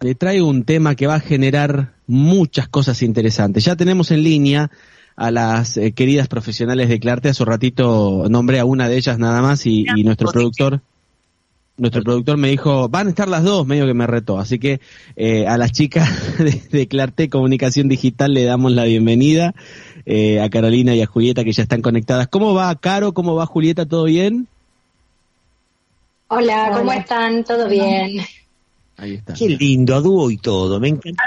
le traigo un tema que va a generar muchas cosas interesantes. Ya tenemos en línea a las eh, queridas profesionales de Claarte. Hace un ratito nombré a una de ellas nada más y, nuestro productor nuestro productor me dijo, van a estar las dos, medio que me retó. Así que eh, a las chicas de, Claarte Comunicación Digital le damos la bienvenida, eh, a Carolina y a Julieta que ya están conectadas. ¿Cómo va, Caro? ¿Cómo va, Julieta? ¿Todo bien? Hola, ¿cómo están? ¿Todo bien? Ahí está. Qué lindo, a dúo y todo, me encanta.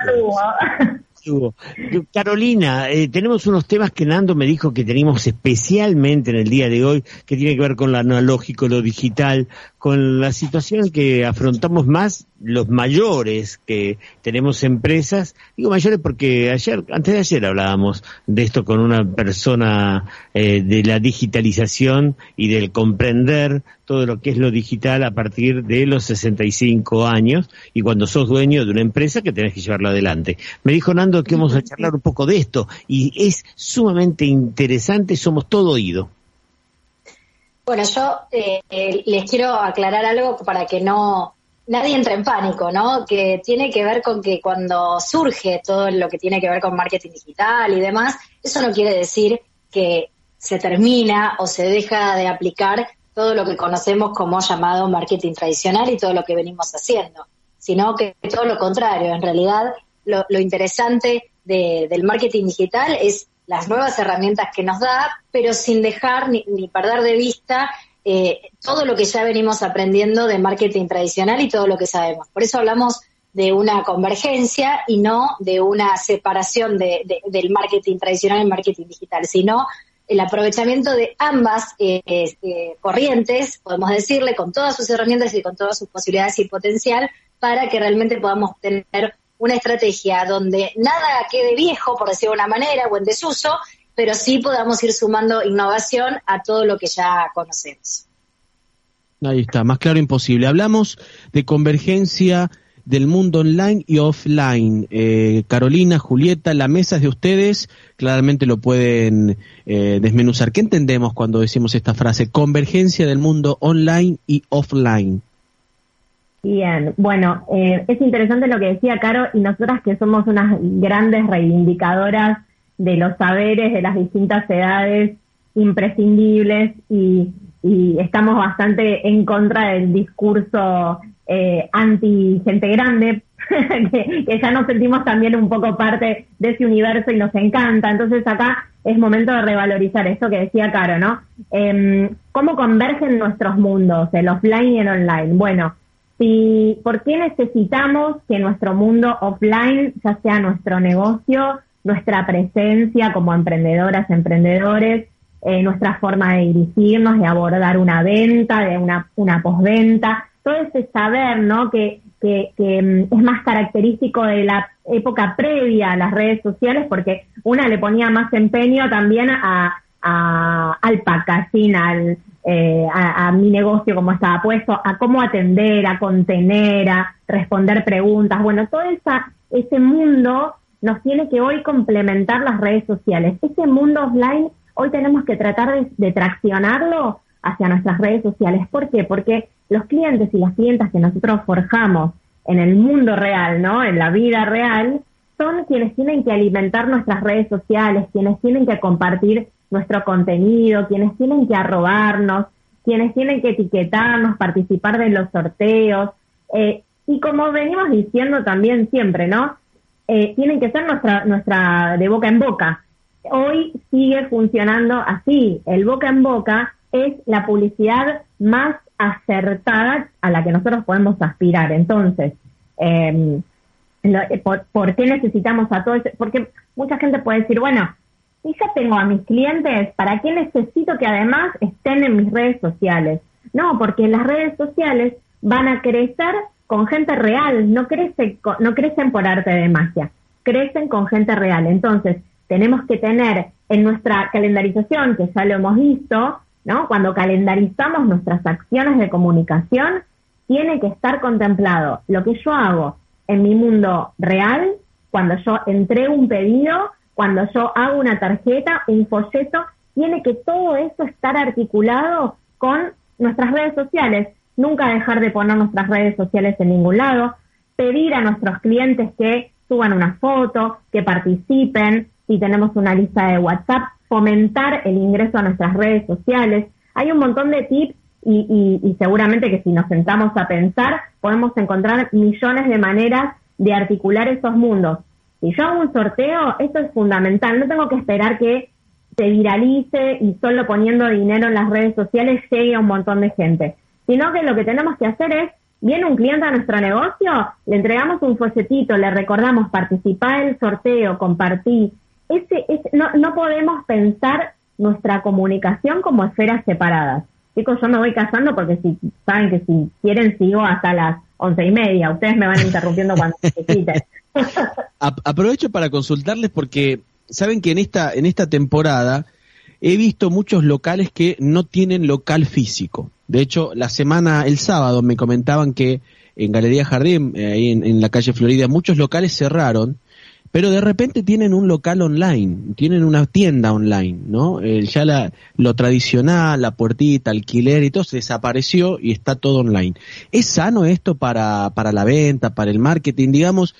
Carolina, eh, tenemos unos temas que Nando me dijo que tenemos especialmente en el día de hoy, que tiene que ver con lo analógico, lo digital, con la situación que afrontamos más los mayores que tenemos empresas, digo mayores porque ayer, antes de ayer hablábamos de esto con una persona eh, de la digitalización y del comprender todo lo que es lo digital a partir de los 65 años y cuando sos dueño de una empresa que tenés que llevarlo adelante. Me dijo Nando que vamos a charlar un poco de esto y es sumamente interesante, somos todo oído. Bueno, yo eh, les quiero aclarar algo para que no nadie entra en pánico, ¿no? Que tiene que ver con que cuando surge todo lo que tiene que ver con marketing digital y demás, eso no quiere decir que se termina o se deja de aplicar todo lo que conocemos como llamado marketing tradicional y todo lo que venimos haciendo, sino que todo lo contrario. En realidad, lo, interesante del marketing digital es las nuevas herramientas que nos da, pero sin dejar ni perder de vista eh, todo lo que ya venimos aprendiendo de marketing tradicional y todo lo que sabemos. Por eso hablamos de una convergencia y no de una separación de, del marketing tradicional y marketing digital, sino el aprovechamiento de ambas eh, eh, corrientes, podemos decirle, con todas sus herramientas y con todas sus posibilidades y potencial, para que realmente podamos tener una estrategia donde nada quede viejo, por decirlo de una manera, o en desuso, pero sí podamos ir sumando innovación a todo lo que ya conocemos. Ahí está, más claro imposible. Hablamos de convergencia del mundo online y offline. Eh, Carolina, Julieta, la mesa es de ustedes, claramente lo pueden eh, desmenuzar. ¿Qué entendemos cuando decimos esta frase? Convergencia del mundo online y offline. Bien, bueno, eh, es interesante lo que decía Caro y nosotras que somos unas grandes reivindicadoras de los saberes de las distintas edades imprescindibles y, estamos bastante en contra del discurso eh, anti gente grande, que, ya nos sentimos también un poco parte de ese universo y nos encanta. Entonces acá es momento de revalorizar esto que decía Caro, ¿no? Eh, ¿Cómo convergen nuestros mundos, el offline y el online? Bueno, si, ¿por qué necesitamos que nuestro mundo offline, ya sea nuestro negocio, nuestra presencia como emprendedoras, emprendedores, eh, nuestra forma de dirigirnos, de abordar una venta, de una, una postventa, todo ese saber, ¿no? Que, que, mm, es más característico de la época previa a las redes sociales, porque una le ponía más empeño también a, al packaging, al, eh, a, a, mi negocio como estaba puesto, a cómo atender, a contener, a responder preguntas. Bueno, todo esa, ese mundo nos tiene que hoy complementar las redes sociales. Ese mundo offline hoy tenemos que tratar de, traccionarlo hacia nuestras redes sociales. ¿Por qué? Porque los clientes y las clientas que nosotros forjamos en el mundo real, ¿no? En la vida real, son quienes tienen que alimentar nuestras redes sociales, quienes tienen que compartir nuestro contenido, quienes tienen que arrobarnos, quienes tienen que etiquetarnos, participar de los sorteos. Eh, y como venimos diciendo también siempre, ¿no? eh, tienen que ser nuestra, nuestra de boca en boca. Hoy sigue funcionando así. El boca en boca es la publicidad más acertada a la que nosotros podemos aspirar. Entonces, em, eh, por, qué necesitamos a todos? Porque mucha gente puede decir, bueno, y ya tengo a mis clientes, ¿para qué necesito que además estén en mis redes sociales? No, porque las redes sociales van a crecer con gente real, no, crece, no crecen por arte de magia, crecen con gente real. Entonces, tenemos que tener en nuestra calendarización, que ya lo hemos visto, ¿no? Cuando calendarizamos nuestras acciones de comunicación, tiene que estar contemplado lo que yo hago en mi mundo real, cuando yo entrego un pedido, cuando yo hago una tarjeta, un folleto, tiene que todo eso estar articulado con nuestras redes sociales nunca dejar de poner nuestras redes sociales en ningún lado, pedir a nuestros clientes que suban una foto, que participen, si tenemos una lista de WhatsApp, fomentar el ingreso a nuestras redes sociales. Hay un montón de tips y, y, seguramente que si nos sentamos a pensar podemos encontrar millones de maneras de articular esos mundos. Si yo hago un sorteo, esto es fundamental. No tengo que esperar que se viralice y solo poniendo dinero en las redes sociales llegue a un montón de gente, sino que lo que tenemos que hacer es Viene un cliente a nuestro negocio, le entregamos un folletito, le recordamos participar del sorteo, compartir. Ese, no, no podemos pensar nuestra comunicación como esferas separadas. Chicos, yo me voy casando porque si saben que si quieren sigo hasta las once y media. Ustedes me van interrumpiendo cuando necesiten. Aprovecho para consultarles porque saben que en esta en esta temporada he visto muchos locales que no tienen local físico. De hecho, la semana, el sábado, me comentaban que en Galería Jardín, eh, ahí en, la calle Florida, muchos locales cerraron, pero de repente tienen un local online, tienen una tienda online, ¿no? Eh, ya la, lo tradicional, la puertita, alquiler y todo se desapareció y está todo online. ¿Es sano esto para, para la venta, para el marketing? Digamos,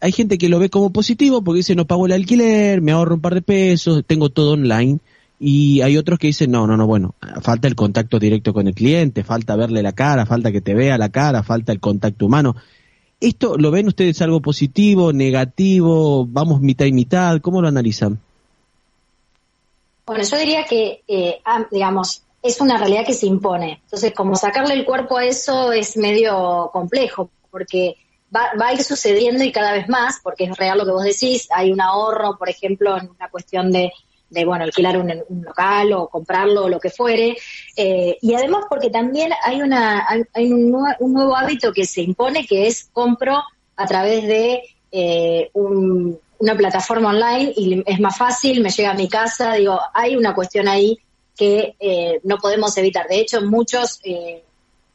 hay gente que lo ve como positivo porque dice no pago el alquiler, me ahorro un par de pesos, tengo todo online y hay otros que dicen, no, no, no, bueno, falta el contacto directo con el cliente, falta verle la cara, falta que te vea la cara, falta el contacto humano. ¿Esto lo ven ustedes algo positivo, negativo? ¿Vamos mitad y mitad? ¿Cómo lo analizan? Bueno, yo diría que, eh, digamos, es una realidad que se impone. Entonces, como sacarle el cuerpo a eso es medio complejo, porque va, va, a ir sucediendo y cada vez más, porque es real lo que vos decís, hay un ahorro, por ejemplo, en una cuestión de de bueno, alquilar un, local o comprarlo o lo que fuere. Eh, y además porque también hay, una, hay, un, nuevo hábito que se impone que es compro a través de eh, una plataforma online y es más fácil, me llega a mi casa, digo, hay una cuestión ahí que eh, no podemos evitar. De hecho, muchos,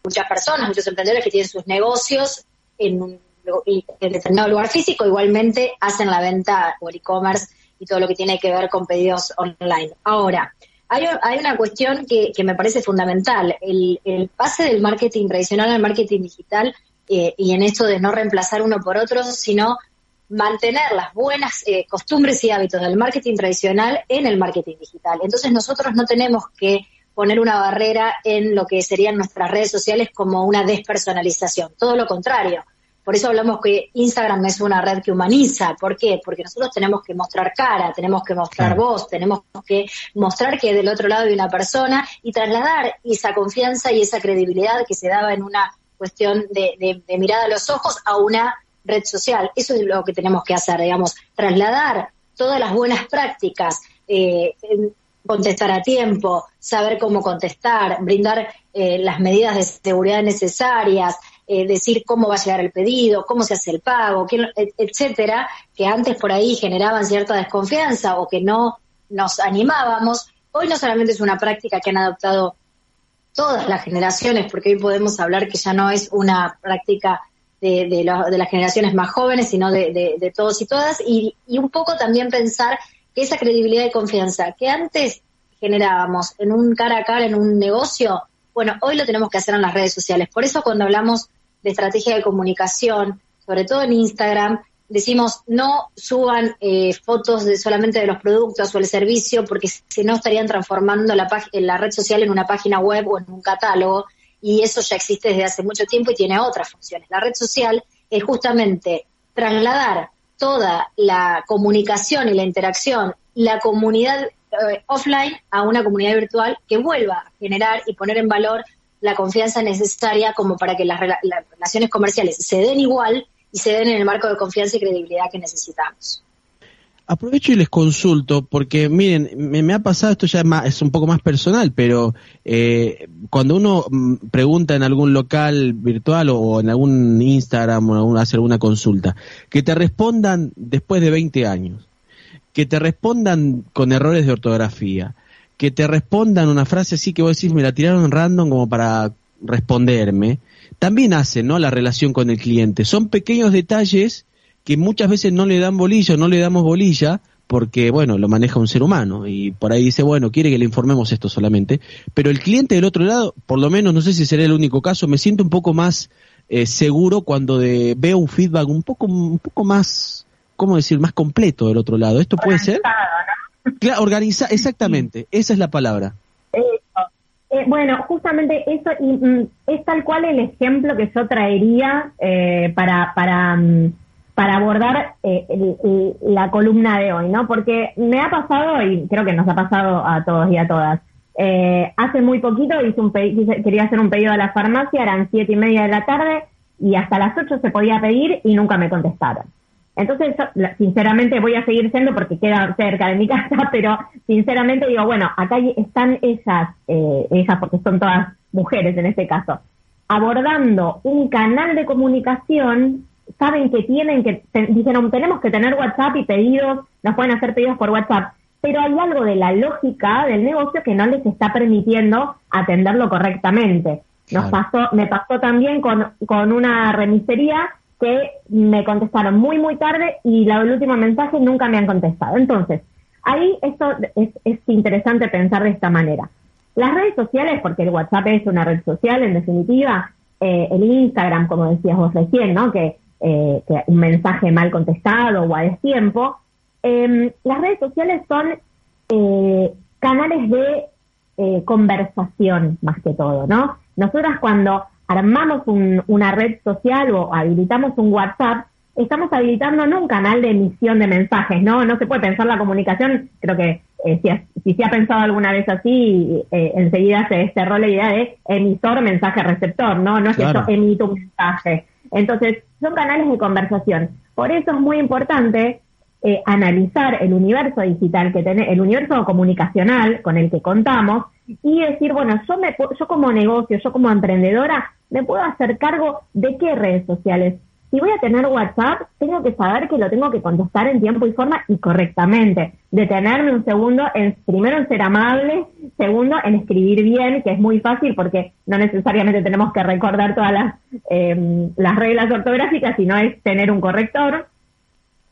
muchas personas, muchos emprendedores que tienen sus negocios en un en determinado lugar físico, igualmente hacen la venta o el e-commerce y todo lo que tiene que ver con pedidos online. Ahora, hay, hay una cuestión que, me parece fundamental, el, pase del marketing tradicional al marketing digital eh, y en esto de no reemplazar uno por otro, sino mantener las buenas eh, costumbres y hábitos del marketing tradicional en el marketing digital. Entonces nosotros no tenemos que poner una barrera en lo que serían nuestras redes sociales como una despersonalización, todo lo contrario. Por eso hablamos que Instagram es una red que humaniza. ¿Por qué? Porque nosotros tenemos que mostrar cara, tenemos que mostrar voz, tenemos que mostrar que del otro lado hay una persona y trasladar esa confianza y esa credibilidad que se daba en una cuestión de, mirada a los ojos a una red social. Eso es lo que tenemos que hacer, digamos, trasladar todas las buenas prácticas, eh, contestar a tiempo, saber cómo contestar, brindar eh, las medidas de seguridad necesarias, eh, decir cómo va a llegar el pedido, cómo se hace el pago, etcétera, que antes por ahí generaban cierta desconfianza o que no nos animábamos, hoy no solamente es una práctica que han adoptado todas las generaciones, porque hoy podemos hablar que ya no es una práctica de, las generaciones más jóvenes, sino de, todos y todas, y, y, un poco también pensar que esa credibilidad y confianza que antes generábamos en un cara a cara, en un negocio, bueno, hoy lo tenemos que hacer en las redes sociales. Por eso cuando hablamos de estrategia de comunicación, sobre todo en Instagram, decimos no suban eh, fotos de solamente de los productos o el servicio porque si no estarían transformando la, la red social en una página web o en un catálogo y eso ya existe desde hace mucho tiempo y tiene otras funciones. La red social es justamente trasladar toda la comunicación y la interacción, la comunidad eh, offline a una comunidad virtual que vuelva a generar y poner en valor la confianza necesaria como para que las, relaciones comerciales se den igual y se den en el marco de confianza y credibilidad que necesitamos. Aprovecho y les consulto, porque miren, me, ha pasado, esto ya es, un poco más personal, pero eh, cuando uno mm, pregunta en algún local virtual o en algún Instagram o hace alguna consulta, que te respondan después de 20 años, que te respondan con errores de ortografía, que te respondan una frase así que vos decís, me la tiraron random como para responderme, también hacen, ¿no? La relación con el cliente. Son pequeños detalles que muchas veces no le dan bolilla, no le damos bolilla, porque, bueno, lo maneja un ser humano y por ahí dice, bueno, quiere que le informemos esto solamente, pero el cliente del otro lado, por lo menos, no sé si será el único caso, me siento un poco más eh, seguro cuando de, veo un feedback un poco, un poco más, ¿cómo decir?, más completo del otro lado. ¿Esto puede ser? ¿no? Claro, organiza, exactamente, esa es la palabra. Eh, bueno, justamente eso y, mm, es tal cual el ejemplo que yo traería eh, para, para, mm, para abordar eh, el- la columna de hoy, ¿no? Porque me ha pasado, y creo que nos ha pasado a todos y a todas, eh, hace muy poquito hice un quería hacer un pedido a la farmacia, eran siete y media de la tarde y hasta las ocho se podía pedir y nunca me contestaron. Entonces, sinceramente voy a seguir siendo porque queda cerca de mi casa, pero sinceramente digo, bueno, acá están ellas, eh, ellas porque son todas mujeres en este caso, abordando un canal de comunicación, saben que tienen que, te- dijeron, tenemos que tener WhatsApp y pedidos, nos pueden hacer pedidos por WhatsApp, pero hay algo de la lógica del negocio que no les está permitiendo atenderlo correctamente. Nos Claro. pasó, me pasó también con, con una remisería que me contestaron muy, muy tarde y la, el último mensaje nunca me han contestado. Entonces, ahí esto es, es interesante pensar de esta manera. Las redes sociales, porque el WhatsApp es una red social en definitiva, eh, el Instagram, como decías vos recién, ¿no? Que, eh, que un mensaje mal contestado o a destiempo, eh, las redes sociales son eh, canales de eh, conversación más que todo, ¿no? Nosotras cuando armamos un- una red social o habilitamos un WhatsApp, estamos habilitando no un canal de emisión de mensajes, ¿no? No se puede pensar la comunicación, creo que eh, si, ha- si se ha pensado alguna vez así, eh, enseguida se desterró la idea de emisor, mensaje, receptor, ¿no? No es Claro. que yo emito un mensaje. Entonces, son canales de conversación. Por eso es muy importante eh, analizar el universo digital que tiene, el universo comunicacional con el que contamos y decir, bueno, yo me yo como negocio, yo como emprendedora, me puedo hacer cargo de qué redes sociales. Si voy a tener WhatsApp, tengo que saber que lo tengo que contestar en tiempo y forma y correctamente. Detenerme un segundo en, primero en ser amable, segundo en escribir bien, que es muy fácil porque no necesariamente tenemos que recordar todas las, eh, las reglas ortográficas, sino es tener un corrector.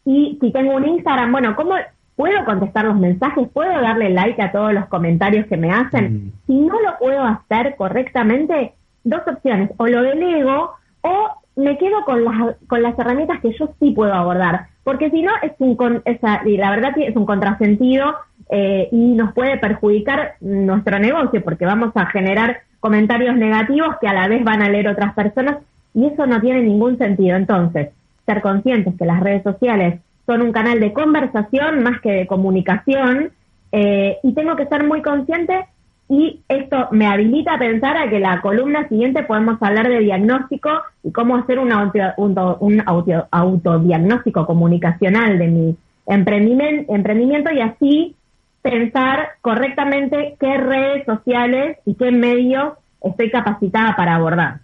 Y si tengo un Instagram, bueno, ¿cómo puedo contestar los mensajes? ¿Puedo darle like a todos los comentarios que me hacen? Mm. Si no lo puedo hacer correctamente, dos opciones, o lo delego o me quedo con las, con las herramientas que yo sí puedo abordar, porque si no es un con, esa, y la verdad es un contrasentido eh, y nos puede perjudicar nuestro negocio, porque vamos a generar comentarios negativos que a la vez van a leer otras personas y eso no tiene ningún sentido. Entonces, ser conscientes que las redes sociales son un canal de conversación más que de comunicación eh, y tengo que ser muy consciente y esto me habilita a pensar a que la columna siguiente podemos hablar de diagnóstico y cómo hacer un, auto, un, un auto- autodiagnóstico comunicacional de mi emprendimiento, emprendimiento y así pensar correctamente qué redes sociales y qué medios estoy capacitada para abordar.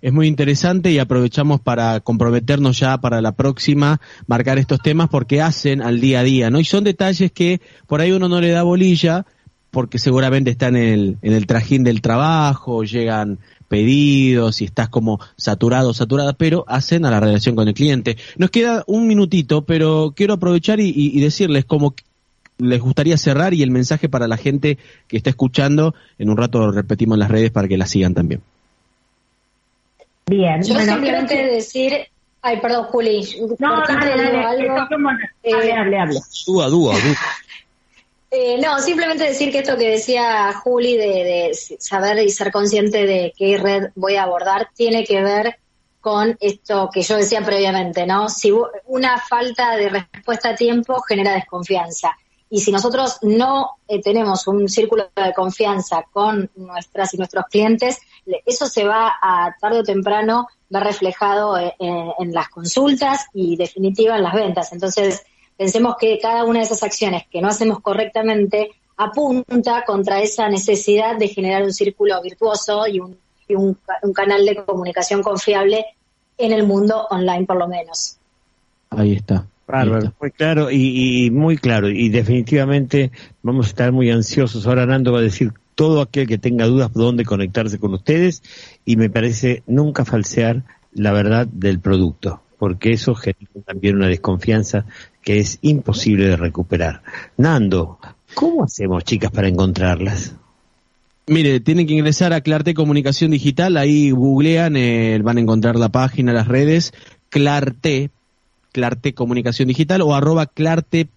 Es muy interesante y aprovechamos para comprometernos ya para la próxima, marcar estos temas porque hacen al día a día, ¿no? Y son detalles que por ahí uno no le da bolilla porque seguramente está en el, en el trajín del trabajo, llegan pedidos y estás como saturado, saturada, pero hacen a la relación con el cliente. Nos queda un minutito, pero quiero aprovechar y, y- y decirles cómo les gustaría cerrar y el mensaje para la gente que está escuchando. En un rato lo repetimos en las redes para que la sigan también. Bien, Yo bueno, simplemente que- decir, ay, perdón, Juli, No, dale, dale, algo. esto como- Eh, hable, hable, hable. Dúa, dúa, dúa. Eh, no, simplemente decir que esto que decía Juli de, saber y ser consciente de qué red voy a abordar tiene que ver con esto que yo decía previamente, ¿no? Si una falta de respuesta a tiempo genera desconfianza. Y si nosotros no eh, tenemos un círculo de confianza con nuestras y nuestros clientes, eso se va a tarde o temprano ver reflejado eh, eh, en las consultas y definitiva en las ventas. Entonces, pensemos que cada una de esas acciones que no hacemos correctamente apunta contra esa necesidad de generar un círculo virtuoso y un, y un, ca- un canal de comunicación confiable en el mundo online por lo menos. Ahí está. Bárbaro, muy claro y, y muy claro y definitivamente vamos a estar muy ansiosos. Ahora Nando va a decir todo aquel que tenga dudas dónde conectarse con ustedes y me parece nunca falsear la verdad del producto, porque eso genera también una desconfianza que es imposible de recuperar. Nando, ¿cómo hacemos chicas para encontrarlas? Mire, tienen que ingresar a Clart Comunicación Digital, ahí googlean, eh, van a encontrar la página, las redes, Clart, Clart Comunicación Digital o arroba Clart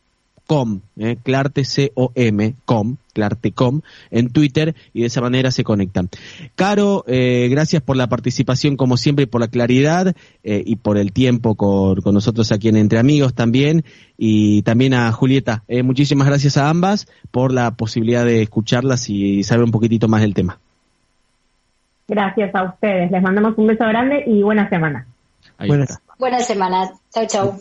com, eh, Clart C-O-M, com, Clartecom, en Twitter y de esa manera se conectan. Caro, eh, gracias por la participación como siempre, por la claridad eh, y por el tiempo con, con, nosotros aquí en Entre Amigos también y también a Julieta. Eh, muchísimas gracias a ambas por la posibilidad de escucharlas y saber un poquitito más del tema. Gracias a ustedes. Les mandamos un beso grande y buena semana. Buena semana. Chau, chau.